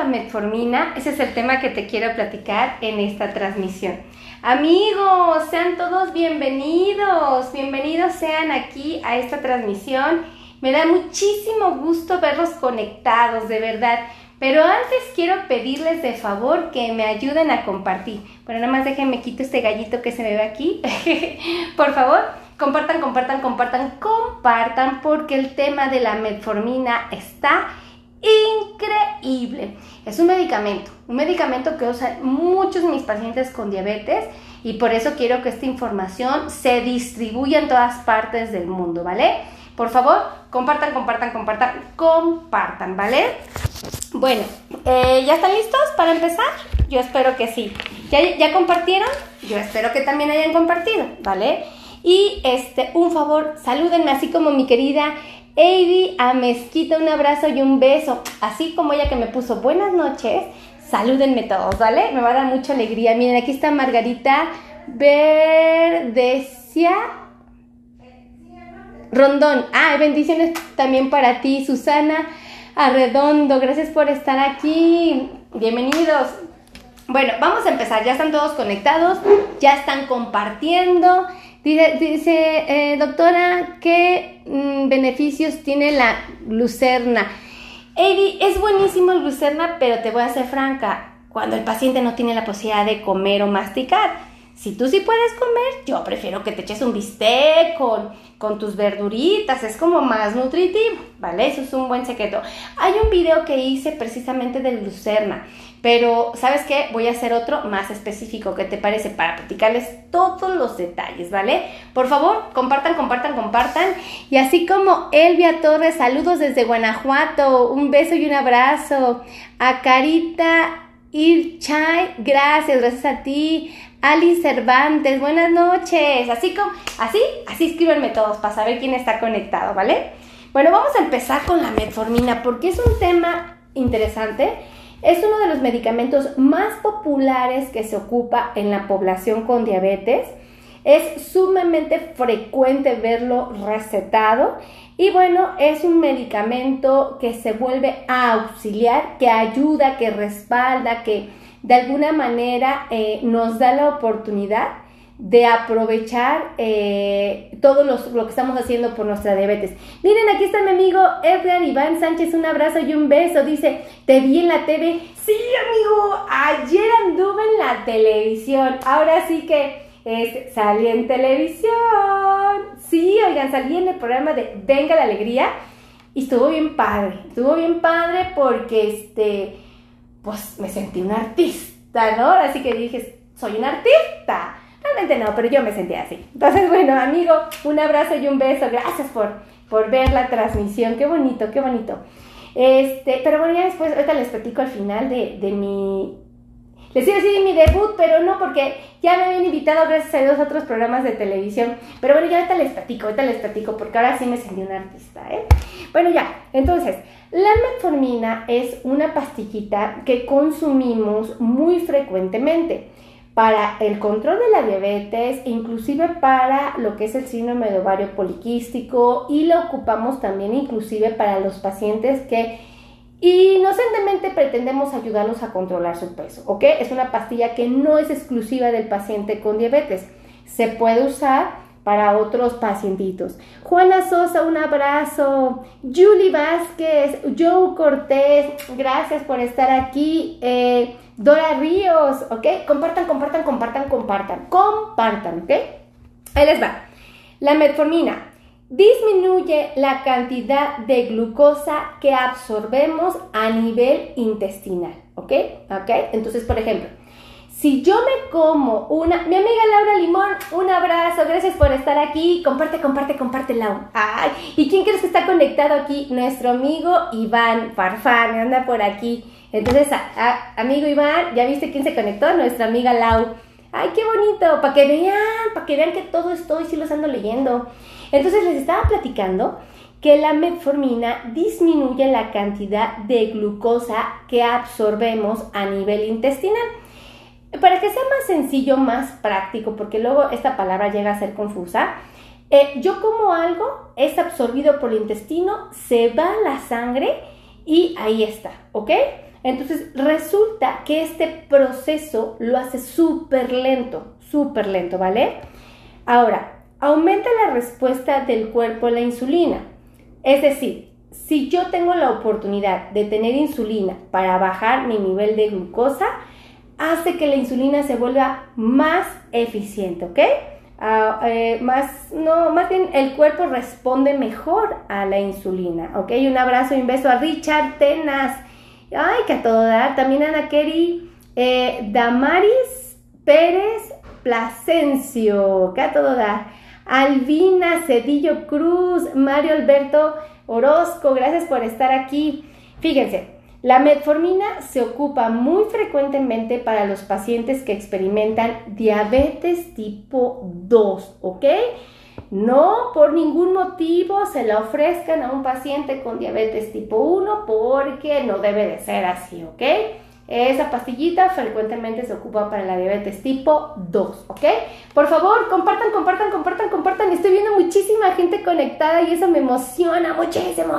la metformina? Ese es el tema que te quiero platicar en esta transmisión. Amigos, sean todos bienvenidos, bienvenidos sean aquí a esta transmisión. Me da muchísimo gusto verlos conectados, de verdad. Pero antes quiero pedirles de favor que me ayuden a compartir. Bueno, nada más déjenme quito este gallito que se me ve aquí. Por favor, compartan, compartan, compartan, compartan, porque el tema de la metformina está increíble. Es un medicamento, un medicamento que usan muchos de mis pacientes con diabetes y por eso quiero que esta información se distribuya en todas partes del mundo, ¿vale? Por favor, compartan, compartan, compartan, compartan, ¿vale? Bueno, eh, ¿ya están listos para empezar? Yo espero que sí. ¿Ya, ¿Ya compartieron? Yo espero que también hayan compartido, ¿vale? Y este, un favor, salúdenme así como mi querida Eddie a Mezquita, un abrazo y un beso. Así como ella que me puso buenas noches, salúdenme todos, ¿vale? Me va a dar mucha alegría. Miren, aquí está Margarita Verdecia Rondón. Ah, bendiciones también para ti, Susana Arredondo. Gracias por estar aquí. Bienvenidos. Bueno, vamos a empezar. Ya están todos conectados, ya están compartiendo. Dice, eh, doctora, ¿qué mm, beneficios tiene la lucerna? Eddie, es buenísimo el lucerna, pero te voy a ser franca, cuando el paciente no tiene la posibilidad de comer o masticar. Si tú sí puedes comer, yo prefiero que te eches un bistec con, con tus verduritas, es como más nutritivo, ¿vale? Eso es un buen secreto. Hay un video que hice precisamente de lucerna, pero ¿sabes qué? Voy a hacer otro más específico, ¿qué te parece? Para platicarles todos los detalles, ¿vale? Por favor, compartan, compartan, compartan. Y así como Elvia Torres, saludos desde Guanajuato, un beso y un abrazo. A Carita Irchay, gracias, gracias a ti. Ali Cervantes, buenas noches. Así como, así, así escríbanme todos para saber quién está conectado, ¿vale? Bueno, vamos a empezar con la metformina porque es un tema interesante. Es uno de los medicamentos más populares que se ocupa en la población con diabetes. Es sumamente frecuente verlo recetado y bueno, es un medicamento que se vuelve a auxiliar, que ayuda, que respalda, que de alguna manera eh, nos da la oportunidad de aprovechar eh, todo lo que estamos haciendo por nuestra diabetes. Miren, aquí está mi amigo Edgar Iván Sánchez, un abrazo y un beso. Dice, te vi en la TV. Sí, amigo, ayer anduve en la televisión. Ahora sí que es, salí en televisión. Sí, oigan, salí en el programa de Venga la Alegría y estuvo bien padre. Estuvo bien padre porque este pues me sentí un artista, ¿no? Así que dije, soy un artista. Realmente no, pero yo me sentí así. Entonces, bueno, amigo, un abrazo y un beso. Gracias por, por ver la transmisión. Qué bonito, qué bonito. Este, pero bueno, ya después, ahorita les platico al final de, de mi... Les iba a decir mi debut, pero no, porque ya me habían invitado gracias a Dios a otros programas de televisión. Pero bueno, ya ahorita les platico, ahorita les platico, porque ahora sí me sentí un artista, ¿eh? Bueno, ya, entonces, la metformina es una pastillita que consumimos muy frecuentemente para el control de la diabetes, inclusive para lo que es el síndrome de ovario poliquístico y la ocupamos también inclusive para los pacientes que inocentemente pretendemos ayudarlos a controlar su peso, ¿ok? Es una pastilla que no es exclusiva del paciente con diabetes. Se puede usar para otros pacientitos. Juana Sosa, un abrazo. Julie Vázquez, Joe Cortés, gracias por estar aquí. Eh, Dora Ríos, ¿ok? Compartan, compartan, compartan, compartan, compartan, ¿ok? Ahí les va. La metformina disminuye la cantidad de glucosa que absorbemos a nivel intestinal, ¿ok? ¿Ok? Entonces, por ejemplo, si yo me como una, mi amiga Laura Limón, un abrazo, gracias por estar aquí, comparte, comparte, comparte, Lau. Ay, ¿y quién crees que está conectado aquí? Nuestro amigo Iván Farfán, anda por aquí. Entonces, amigo Iván, ¿ya viste quién se conectó? Nuestra amiga Lau. Ay, qué bonito, para que vean, para que vean que todo estoy, sí los ando leyendo. Entonces les estaba platicando que la metformina disminuye la cantidad de glucosa que absorbemos a nivel intestinal. Para que sea más sencillo, más práctico, porque luego esta palabra llega a ser confusa, eh, yo como algo, es absorbido por el intestino, se va a la sangre y ahí está, ¿ok? Entonces resulta que este proceso lo hace súper lento, súper lento, ¿vale? Ahora, aumenta la respuesta del cuerpo a la insulina. Es decir, si yo tengo la oportunidad de tener insulina para bajar mi nivel de glucosa, hace que la insulina se vuelva más eficiente, ¿ok? Ah, eh, más, no, más bien el cuerpo responde mejor a la insulina, ¿ok? Un abrazo y un beso a Richard Tenas, ay, que a todo dar, también Ana Kerry, eh, Damaris Pérez Plasencio, que a todo dar, Albina Cedillo Cruz, Mario Alberto Orozco, gracias por estar aquí. Fíjense, la metformina se ocupa muy frecuentemente para los pacientes que experimentan diabetes tipo 2, ¿ok? No por ningún motivo se la ofrezcan a un paciente con diabetes tipo 1 porque no debe de ser así, ¿ok? Esa pastillita frecuentemente se ocupa para la diabetes tipo 2, ¿ok? Por favor, compartan, compartan, compartan, compartan. Estoy viendo muchísima gente conectada y eso me emociona muchísimo.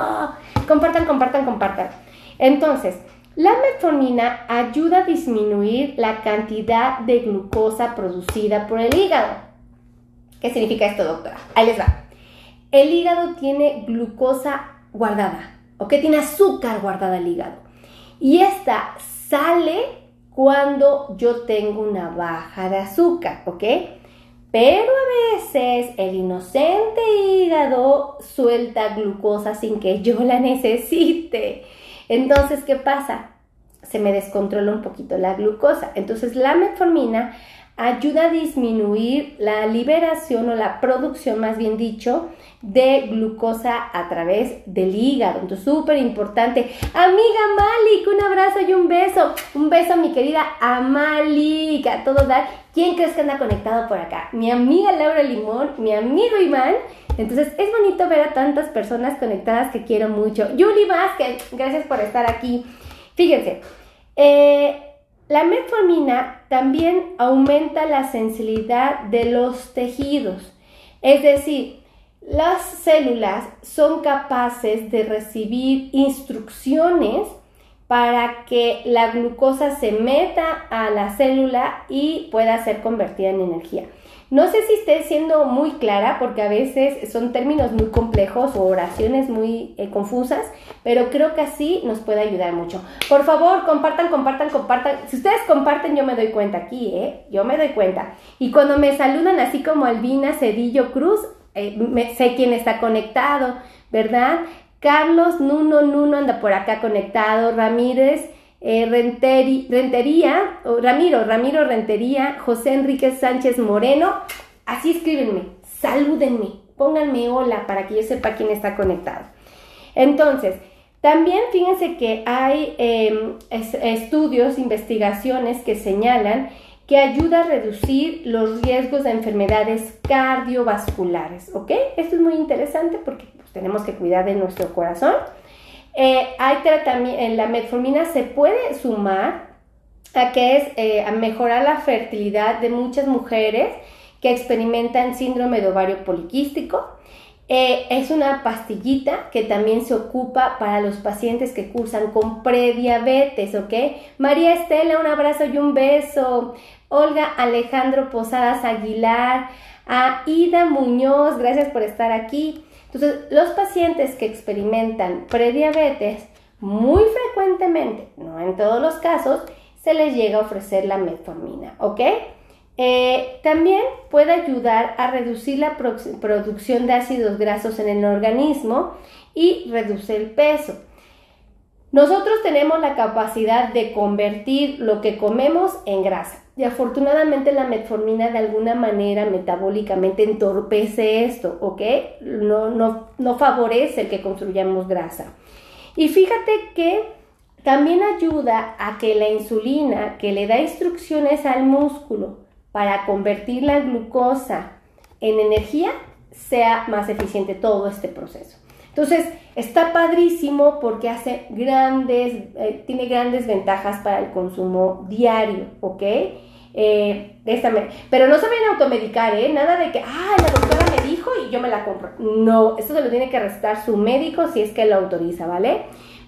Compartan, compartan, compartan. Entonces, la metformina ayuda a disminuir la cantidad de glucosa producida por el hígado. ¿Qué significa esto, doctora? Ahí les va. El hígado tiene glucosa guardada, ¿ok? Tiene azúcar guardada el hígado. Y esta sale cuando yo tengo una baja de azúcar, ¿ok? Pero a veces el inocente hígado suelta glucosa sin que yo la necesite. Entonces, ¿qué pasa? Se me descontrola un poquito la glucosa. Entonces, la metformina ayuda a disminuir la liberación o la producción, más bien dicho, de glucosa a través del hígado. Entonces, súper importante. Amiga Malik, un abrazo y un beso. Un beso a mi querida Amalik, a todo dar. ¿Quién crees que anda conectado por acá? Mi amiga Laura Limón, mi amigo Iván entonces es bonito ver a tantas personas conectadas que quiero mucho. Yuli Vázquez, gracias por estar aquí. Fíjense, eh, la metformina también aumenta la sensibilidad de los tejidos. Es decir, las células son capaces de recibir instrucciones para que la glucosa se meta a la célula y pueda ser convertida en energía. No sé si esté siendo muy clara porque a veces son términos muy complejos o oraciones muy eh, confusas, pero creo que así nos puede ayudar mucho. Por favor, compartan, compartan, compartan. Si ustedes comparten, yo me doy cuenta aquí, ¿eh? Yo me doy cuenta. Y cuando me saludan así como Albina Cedillo Cruz, eh, sé quién está conectado, ¿verdad? Carlos Nuno Nuno anda por acá conectado, Ramírez. Eh, Rentería, Ramiro, Ramiro Rentería, José Enrique Sánchez Moreno. Así escríbenme, salúdenme, pónganme hola para que yo sepa quién está conectado. Entonces, también fíjense que hay em, estudios, investigaciones que señalan que ayuda a reducir los riesgos de enfermedades cardiovasculares, ¿ok? Esto es muy interesante porque pues, tenemos que cuidar de nuestro corazón. Eh, hay en la metformina se puede sumar a que es eh, a mejorar la fertilidad de muchas mujeres que experimentan síndrome de ovario poliquístico. Eh, es una pastillita que también se ocupa para los pacientes que cursan con prediabetes, ¿ok? María Estela, un abrazo y un beso. Olga Alejandro Posadas Aguilar. A Ida Muñoz, gracias por estar aquí. Entonces, los pacientes que experimentan prediabetes, muy frecuentemente, no en todos los casos, se les llega a ofrecer la metformina, ¿ok? Eh, también puede ayudar a reducir la producción de ácidos grasos en el organismo y reduce el peso. Nosotros tenemos la capacidad de convertir lo que comemos en grasa. Y afortunadamente la metformina de alguna manera metabólicamente entorpece esto, ¿ok? No, no, no favorece que construyamos grasa. Y fíjate que también ayuda a que la insulina que le da instrucciones al músculo para convertir la glucosa en energía sea más eficiente todo este proceso. Entonces, está padrísimo porque hace grandes, eh, tiene grandes ventajas para el consumo diario, ¿ok? Eh, pero no se vayan a automedicar, ¿eh? Nada de que, ah, la doctora me dijo y yo me la compro. No, eso se lo tiene que recetar su médico si es que lo autoriza, ¿vale?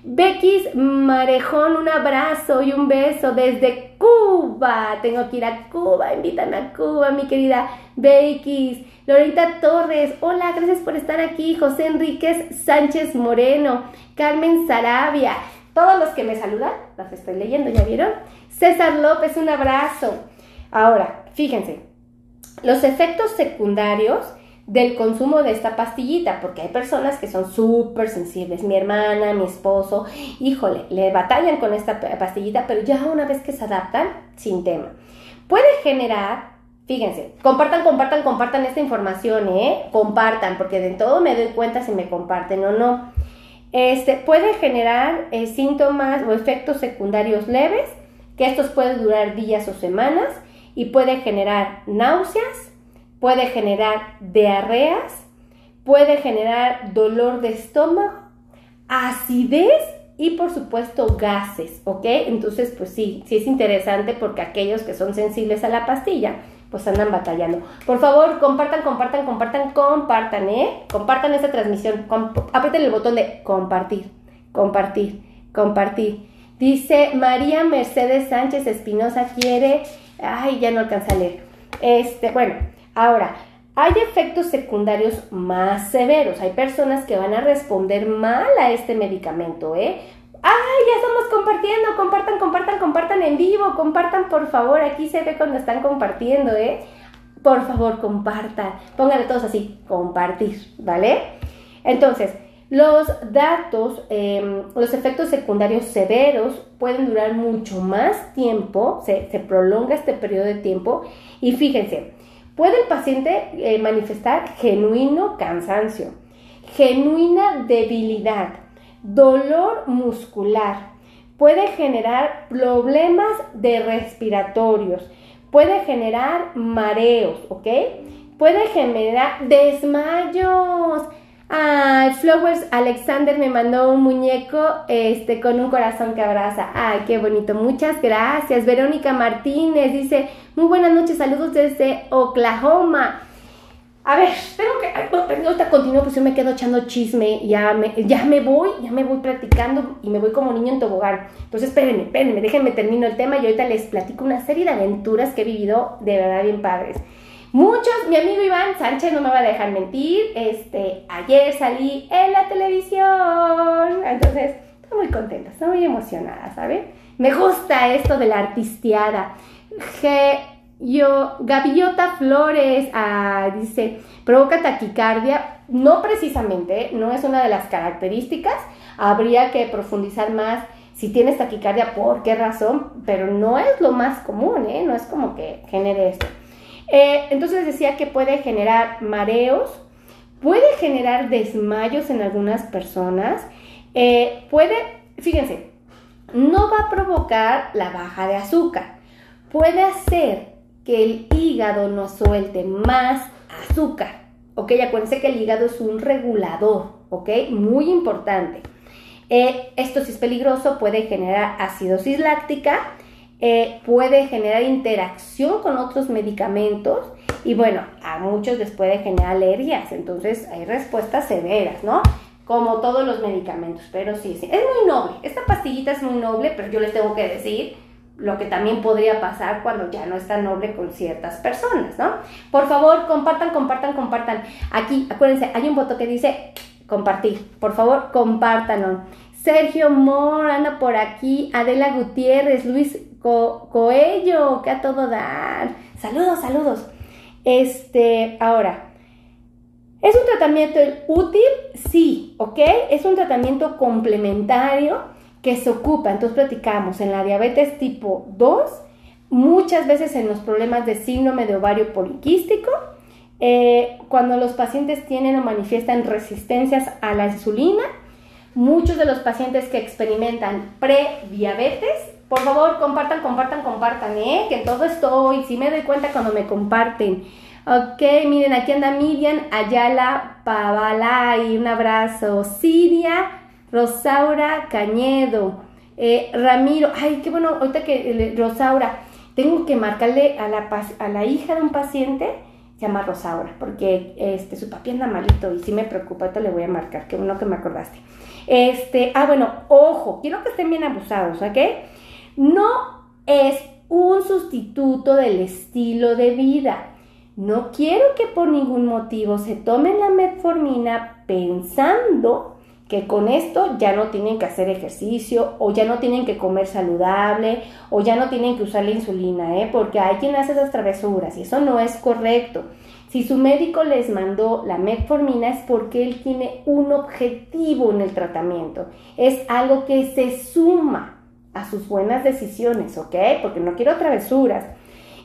Becky Marejón, un abrazo y un beso desde Cuba. Tengo que ir a Cuba, invítame a Cuba, mi querida Becky. Lorita Torres, hola, gracias por estar aquí. José Enríquez Sánchez Moreno, Carmen Sarabia, todos los que me saludan, las estoy leyendo, ¿ya vieron? César López, un abrazo. Ahora, fíjense, los efectos secundarios del consumo de esta pastillita, porque hay personas que son súper sensibles. Mi hermana, mi esposo, híjole, le batallan con esta pastillita, pero ya una vez que se adaptan, sin tema. Puede generar, fíjense, compartan, compartan, compartan esta información, ¿eh? Compartan, porque de todo me doy cuenta si me comparten o no. Este, puede generar eh, síntomas o efectos secundarios leves, que estos pueden durar días o semanas, y puede generar náuseas, puede generar diarreas, puede generar dolor de estómago, acidez y por supuesto gases, ¿ok? Entonces, pues sí, sí es interesante porque aquellos que son sensibles a la pastilla, pues andan batallando. Por favor, compartan, compartan, compartan, compartan, ¿eh? Compartan esta transmisión, aprieten el botón de compartir, compartir, compartir. Dice María Mercedes Sánchez Espinosa quiere, ay, ya no alcanza a leer. Este, bueno, Ahora, hay efectos secundarios más severos. Hay personas que van a responder mal a este medicamento, ¿eh? ¡Ay, ya estamos compartiendo! Compartan, compartan, compartan en vivo. Compartan, por favor. Aquí se ve cuando están compartiendo, ¿eh? Por favor, compartan. Pónganle todos así, compartir, ¿vale? Entonces, los datos, em, los efectos secundarios severos pueden durar mucho más tiempo, se, se prolonga este periodo de tiempo. Y fíjense, Puede el paciente eh, manifestar genuino cansancio, genuina debilidad, dolor muscular, puede generar problemas de respiratorios, puede generar mareos, ¿ok? Puede generar desmayos, Ay, Flowers Alexander me mandó un muñeco este, con un corazón que abraza. Ay, qué bonito. Muchas gracias. Verónica Martínez dice, muy buenas noches, saludos desde Oklahoma. A ver, tengo que, ahorita continúo, pues yo me quedo echando chisme, ya me, ya me voy, ya me voy practicando y me voy como niño en tobogán. Entonces, espérenme, espérenme, déjenme termino el tema y ahorita les platico una serie de aventuras que he vivido de verdad bien padres. Muchos, mi amigo Iván Sánchez no me va a dejar mentir, este, ayer salí en la televisión, entonces estoy muy contenta, estoy muy emocionada, ¿saben? Me gusta esto de la artisteada. G yo, Gaviota Flores ah, dice, provoca taquicardia, no precisamente, no es una de las características, habría que profundizar más si tienes taquicardia, por qué razón, pero no es lo más común, ¿eh? no es como que genere esto. Eh, entonces decía que puede generar mareos, puede generar desmayos en algunas personas, eh, puede, fíjense, no va a provocar la baja de azúcar, puede hacer que el hígado no suelte más azúcar, ¿ok? Acuérdense que el hígado es un regulador, ¿ok? Muy importante. Eh, esto sí es peligroso, puede generar acidosis láctica, eh, puede generar interacción con otros medicamentos y bueno, a muchos les puede generar alergias, entonces hay respuestas severas, ¿no? Como todos los medicamentos, pero sí, sí, es muy noble, esta pastillita es muy noble, pero yo les tengo que decir lo que también podría pasar cuando ya no es tan noble con ciertas personas, ¿no? Por favor, compartan, compartan, compartan. Aquí, acuérdense, hay un botón que dice compartir. Por favor, compártanlo. Sergio Moore anda por aquí, Adela Gutiérrez, Luis Coello, que a todo dar. Saludos, saludos. Este, ahora, ¿es un tratamiento útil? Sí, ¿ok? Es un tratamiento complementario que se ocupa, entonces platicamos, en la diabetes tipo 2, muchas veces en los problemas de síndrome de ovario poliquístico, eh, cuando los pacientes tienen o manifiestan resistencias a la insulina, muchos de los pacientes que experimentan prediabetes por favor, compartan, compartan, compartan, ¿eh? Que todo estoy, si me doy cuenta cuando me comparten. Ok, miren, aquí anda Miriam Ayala Pavalay, un abrazo. Siria Rosaura Cañedo. Eh, Ramiro, ay, qué bueno, ahorita que Rosaura, tengo que marcarle a la, a la hija de un paciente, se llama Rosaura, porque este, su papi anda malito y sí me preocupa, ahorita le voy a marcar, qué bueno que me acordaste. Este, ah, bueno, ojo, quiero que estén bien abusados, ¿ok? No es un sustituto del estilo de vida. No quiero que por ningún motivo se tomen la metformina pensando que con esto ya no tienen que hacer ejercicio o ya no tienen que comer saludable o ya no tienen que usar la insulina, ¿eh? porque hay quien hace esas travesuras y eso no es correcto. Si su médico les mandó la metformina es porque él tiene un objetivo en el tratamiento, es algo que se suma a sus buenas decisiones, ¿ok? Porque no quiero travesuras.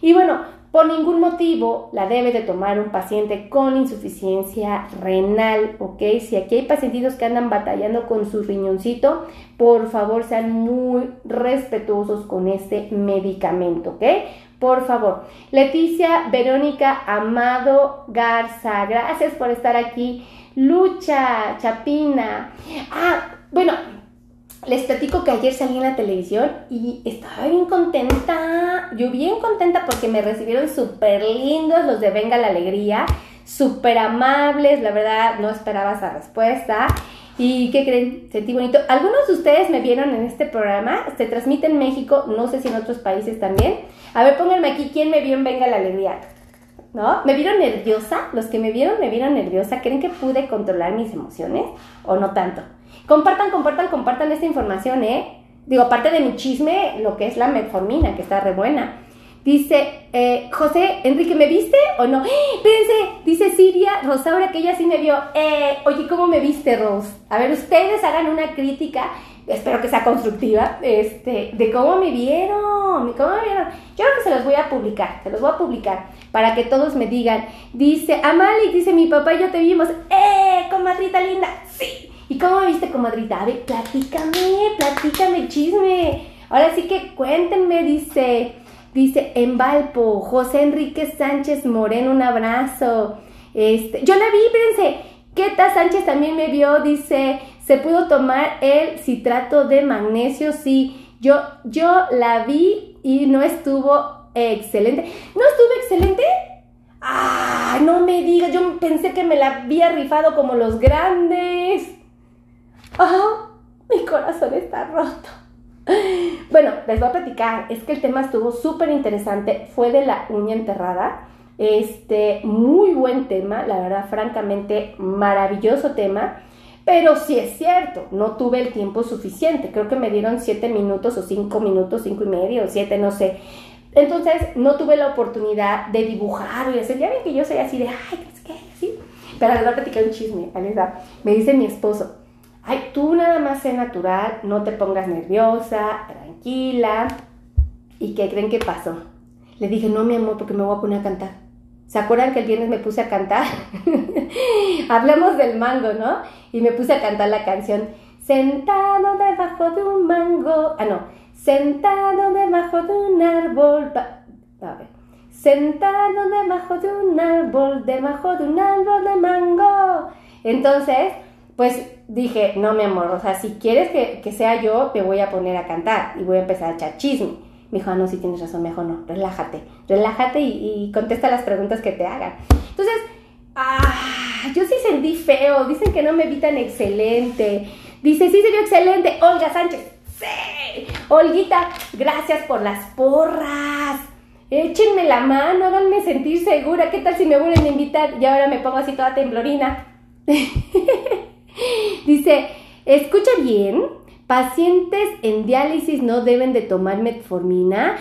Y bueno, por ningún motivo la debe de tomar un paciente con insuficiencia renal, ¿ok? Si aquí hay pacientitos que andan batallando con su riñoncito, por favor sean muy respetuosos con este medicamento, ¿ok? Por favor. Leticia Verónica Amado Garza, gracias por estar aquí. Lucha Chapina. Ah, bueno, les platico que ayer salí en la televisión y estaba bien contenta. Yo bien contenta porque me recibieron súper lindos los de Venga la Alegría. Súper amables, la verdad no esperaba esa respuesta. ¿Y qué creen? Sentí bonito. Algunos de ustedes me vieron en este programa. Se transmite en México, no sé si en otros países también. A ver, pónganme aquí quién me vio en Venga la Alegría. ¿No? ¿Me vieron nerviosa? Los que me vieron me vieron nerviosa. ¿Creen que pude controlar mis emociones o no tanto? Compartan, compartan, compartan esta información, ¿eh? Digo, aparte de mi chisme, lo que es la metformina, que está re buena. Dice, eh, José, Enrique, ¿me viste o no? ¡Eh! dice Siria Rosaura, que ella sí me vio. Eh, oye, ¿cómo me viste, Ros? A ver, ustedes hagan una crítica, espero que sea constructiva, este, de cómo me vieron, cómo me vieron. Yo creo que se los voy a publicar, se los voy a publicar, para que todos me digan. Dice, Amali, dice, mi papá y yo te vimos. ¡Eh, comadrita linda! ¡Sí! ¿Y cómo viste, comadrita? A ver, platícame, platícame chisme. Ahora sí que cuéntenme, dice, dice en Valpo, José Enrique Sánchez Moreno, un abrazo. Este, yo la vi, fíjense, Queta Sánchez también me vio, dice, ¿se pudo tomar el citrato de magnesio? Sí, yo, yo la vi y no estuvo excelente. ¿No estuvo excelente? Ah, no me digas, yo pensé que me la había rifado como los grandes. ¡Oh! Mi corazón está roto. Bueno, les voy a platicar. Es que el tema estuvo súper interesante. Fue de la uña enterrada. Este, muy buen tema, la verdad, francamente, maravilloso tema. Pero sí es cierto, no tuve el tiempo suficiente. Creo que me dieron siete minutos o cinco minutos, cinco y medio, siete, no sé. Entonces, no tuve la oportunidad de dibujar y hacer. Ya ven que yo soy así de, ay, ¿qué es que? Pero les voy a platicar un chisme, Me dice mi esposo, Ay, tú nada más sé natural, no te pongas nerviosa, tranquila. ¿Y qué creen que pasó? Le dije, no, mi amor, porque me voy a poner a cantar. ¿Se acuerdan que el viernes me puse a cantar? Hablemos del mango, ¿no? Y me puse a cantar la canción Sentado debajo de un mango. Ah, no. Sentado debajo de un árbol. A ver. Sentado debajo de un árbol, debajo de un árbol de mango. Entonces, pues dije, no, mi amor, o sea, si quieres que, sea yo, te voy a poner a cantar y voy a empezar a echar chisme. Me dijo, ah, no, si tienes razón, mejor no, relájate, relájate y, contesta las preguntas que te hagan. Entonces, ah, yo sí sentí feo, dicen que no me vi tan excelente. Dice, sí se vio excelente, Olga Sánchez, sí. Olguita, gracias por las porras. Échenme la mano, háganme sentir segura. ¿Qué tal si me vuelven a invitar? Y ahora me pongo así toda temblorina. Dice, escucha bien, pacientes en diálisis no deben de tomar metformina.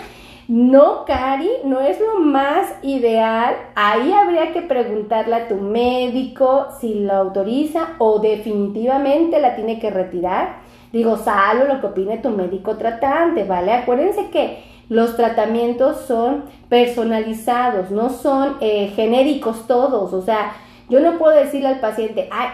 No, Cari, no es lo más ideal. Ahí habría que preguntarle a tu médico si lo autoriza o definitivamente la tiene que retirar. Digo, salvo lo que opine tu médico tratante, ¿vale? Acuérdense que los tratamientos son personalizados, no son eh, genéricos todos. O sea, yo no puedo decirle al paciente, ay,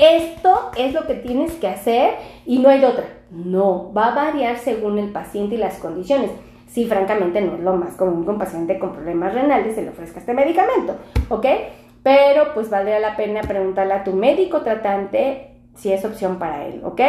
esto es lo que tienes que hacer y no hay otra. No, va a variar según el paciente y las condiciones. Sí, francamente no es lo más común que un paciente con problemas renales se le ofrezca este medicamento, ¿ok? Pero pues valdría la pena preguntarle a tu médico tratante si es opción para él, ¿ok?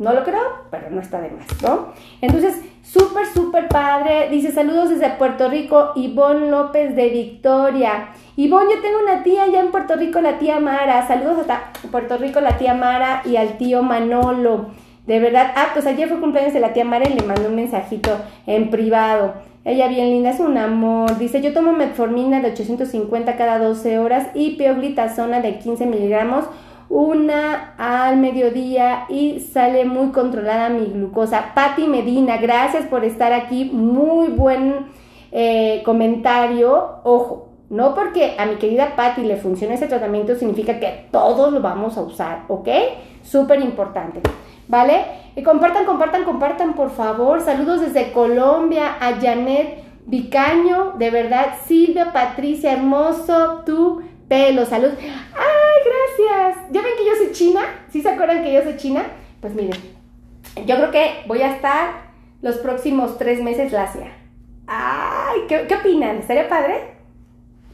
No lo creo, pero no está de más, ¿no? Entonces, súper, súper padre. Dice, saludos desde Puerto Rico, Ivonne López de Victoria. Ivonne, yo tengo una tía allá en Puerto Rico, la tía Mara. Saludos hasta Puerto Rico, la tía Mara y al tío Manolo. De verdad, ah, pues ayer fue cumpleaños de la tía Mara y le mandó un mensajito en privado. Ella bien linda, es un amor. Dice, yo tomo metformina de 850 cada 12 horas y peoglitazona de 15 miligramos una al mediodía y sale muy controlada mi glucosa. Patti Medina, gracias por estar aquí. Muy buen eh, comentario. Ojo, no porque a mi querida Patti le funcione ese tratamiento significa que todos lo vamos a usar, ¿ok? Súper importante, ¿vale? Y compartan, compartan, compartan, por favor. Saludos desde Colombia a Janet Vicaño, de verdad, Silvia, Patricia, hermoso, tú pelo, salud. ¡Ay, gracias! ¿Ya ven que yo soy china? ¿Sí se acuerdan que yo soy china? Pues miren, yo creo que voy a estar los próximos tres meses lacia. ¡Ay! ¿qué, ¿Qué opinan? ¿Sería padre?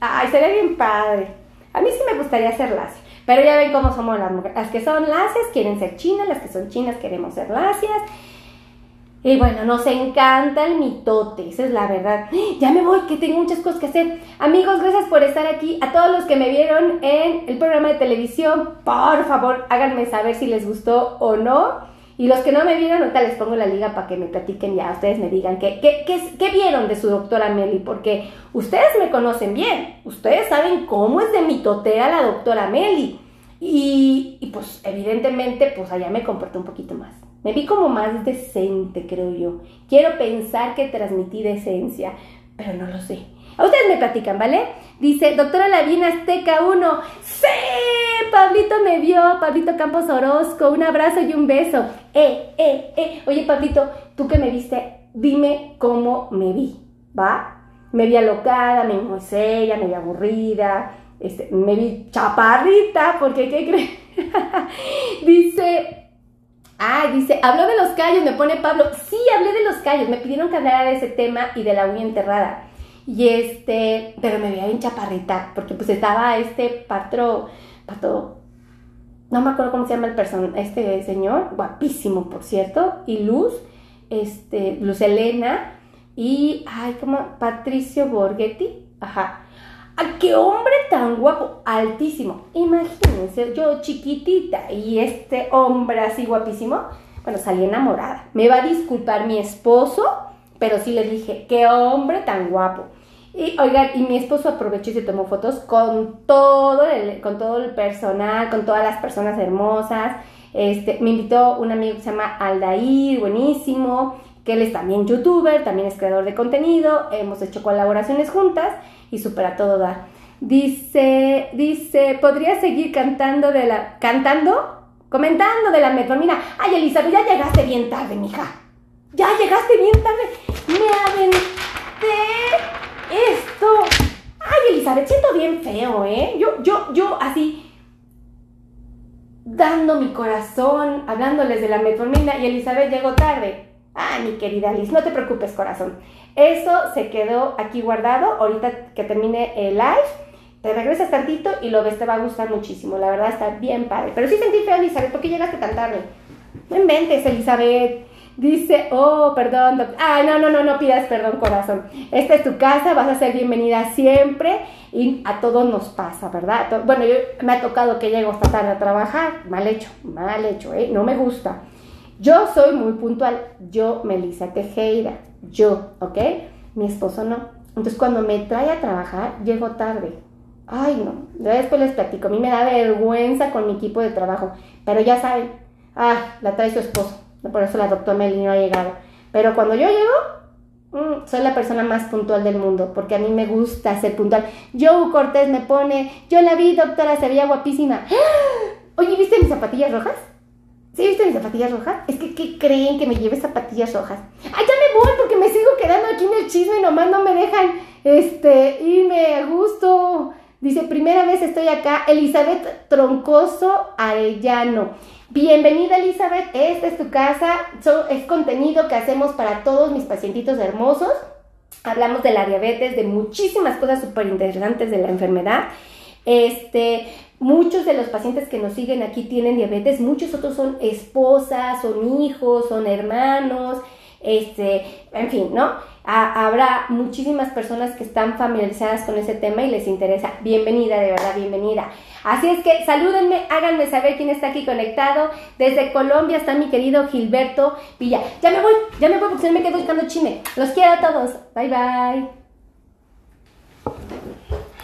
¡Ay, sería bien padre! A mí sí me gustaría ser lacia. Pero ya ven cómo somos las mujeres. Las que son lacias quieren ser chinas, las que son chinas queremos ser lacias. Y bueno, nos encanta el mitote, esa es la verdad. Ya me voy, que tengo muchas cosas que hacer. Amigos, gracias por estar aquí. A todos los que me vieron en el programa de televisión, por favor, háganme saber si les gustó o no. Y los que no me vieron, ahorita les pongo la liga para que me platiquen ya, ustedes me digan qué, qué, qué, vieron de su doctora Meli, porque ustedes me conocen bien, ustedes saben cómo es de mitotea la doctora Meli. Y, y pues evidentemente, pues allá me comporté un poquito más. Me vi como más decente, creo yo. Quiero pensar que transmití decencia, pero no lo sé. A ustedes me platican, ¿vale? Dice, doctora Lavina Azteca 1. ¡Sí! Pablito me vio, Pablito Campos Orozco. Un abrazo y un beso. Eh, eh, eh. Oye, Pablito, tú que me viste, dime cómo me vi, ¿va? Me vi alocada, me vi seria, me vi aburrida, este, me vi chaparrita, porque ¿qué crees? Dice, Ah, dice, habló de los callos, me pone Pablo. Sí, hablé de los callos, me pidieron que hablara de ese tema y de la uña enterrada. Y este, pero me veía bien chaparrita, porque pues estaba este patro, pato, no me acuerdo cómo se llama el person, este señor, guapísimo, por cierto, y Luz, este, Luz Elena, y, ay, como Patricio Borghetti, ajá, ¡Ay, qué hombre tan guapo! Altísimo. Imagínense, yo chiquitita y este hombre así guapísimo. Bueno, salí enamorada. Me va a disculpar mi esposo, pero sí le dije, qué hombre tan guapo. Y oigan, y mi esposo aprovechó y se tomó fotos con todo el, con todo el personal, con todas las personas hermosas. Este, me invitó un amigo que se llama Aldair, buenísimo, que él es también youtuber, también es creador de contenido, hemos hecho colaboraciones juntas y supera todo dar. Dice, dice, ¿podría seguir cantando de la, cantando? Comentando de la metformina. Ay, Elizabeth, ya llegaste bien tarde, mija. Ya llegaste bien tarde. Me aventé esto. Ay, Elizabeth, siento bien feo, ¿eh? Yo, yo, yo así, dando mi corazón, hablándoles de la metformina y Elizabeth llegó tarde. Ay, mi querida Liz, no te preocupes, corazón. Eso se quedó aquí guardado. Ahorita que termine el live, te regresas tantito y lo ves, te va a gustar muchísimo. La verdad está bien padre. Pero sí sentí feo, Elizabeth, ¿por qué llegaste tan tarde? No inventes, Elizabeth. Dice, oh, perdón, Ay, no, no, no, no pidas perdón, corazón. Esta es tu casa, vas a ser bienvenida siempre y a todos nos pasa, ¿verdad? Bueno, yo, me ha tocado que llego hasta tarde a trabajar. Mal hecho, mal hecho, ¿eh? No me gusta. Yo soy muy puntual. Yo, Melissa Tejera yo, ¿ok? Mi esposo no. Entonces cuando me trae a trabajar, llego tarde. Ay, no. Después les platico. A mí me da vergüenza con mi equipo de trabajo. Pero ya saben, ah, la trae su esposo. Por eso la doctora Meli no ha llegado. Pero cuando yo llego, mm, soy la persona más puntual del mundo. Porque a mí me gusta ser puntual. Joe Cortés me pone, yo la vi, doctora, se veía guapísima. Oye, ¿viste mis zapatillas rojas? ¿Sí viste mis zapatillas rojas? Es que, ¿qué creen que me lleve zapatillas rojas? ¡Ay, ya me voy porque me sigo quedando aquí en el chisme y nomás no me dejan, este, irme a gusto. Dice, primera vez estoy acá, Elizabeth Troncoso Arellano. Bienvenida Elizabeth, esta es tu casa, es contenido que hacemos para todos mis pacientitos hermosos. Hablamos de la diabetes, de muchísimas cosas súper interesantes de la enfermedad. Este, Muchos de los pacientes que nos siguen aquí tienen diabetes, muchos otros son esposas, son hijos, son hermanos, este, en fin, ¿no? habrá muchísimas personas que están familiarizadas con ese tema y les interesa. Bienvenida, de verdad, bienvenida. Así es que salúdenme, háganme saber quién está aquí conectado. Desde Colombia está mi querido Gilberto Villa. Ya me voy, ya me voy porque no me quedo buscando chime. Los quiero a todos. Bye bye.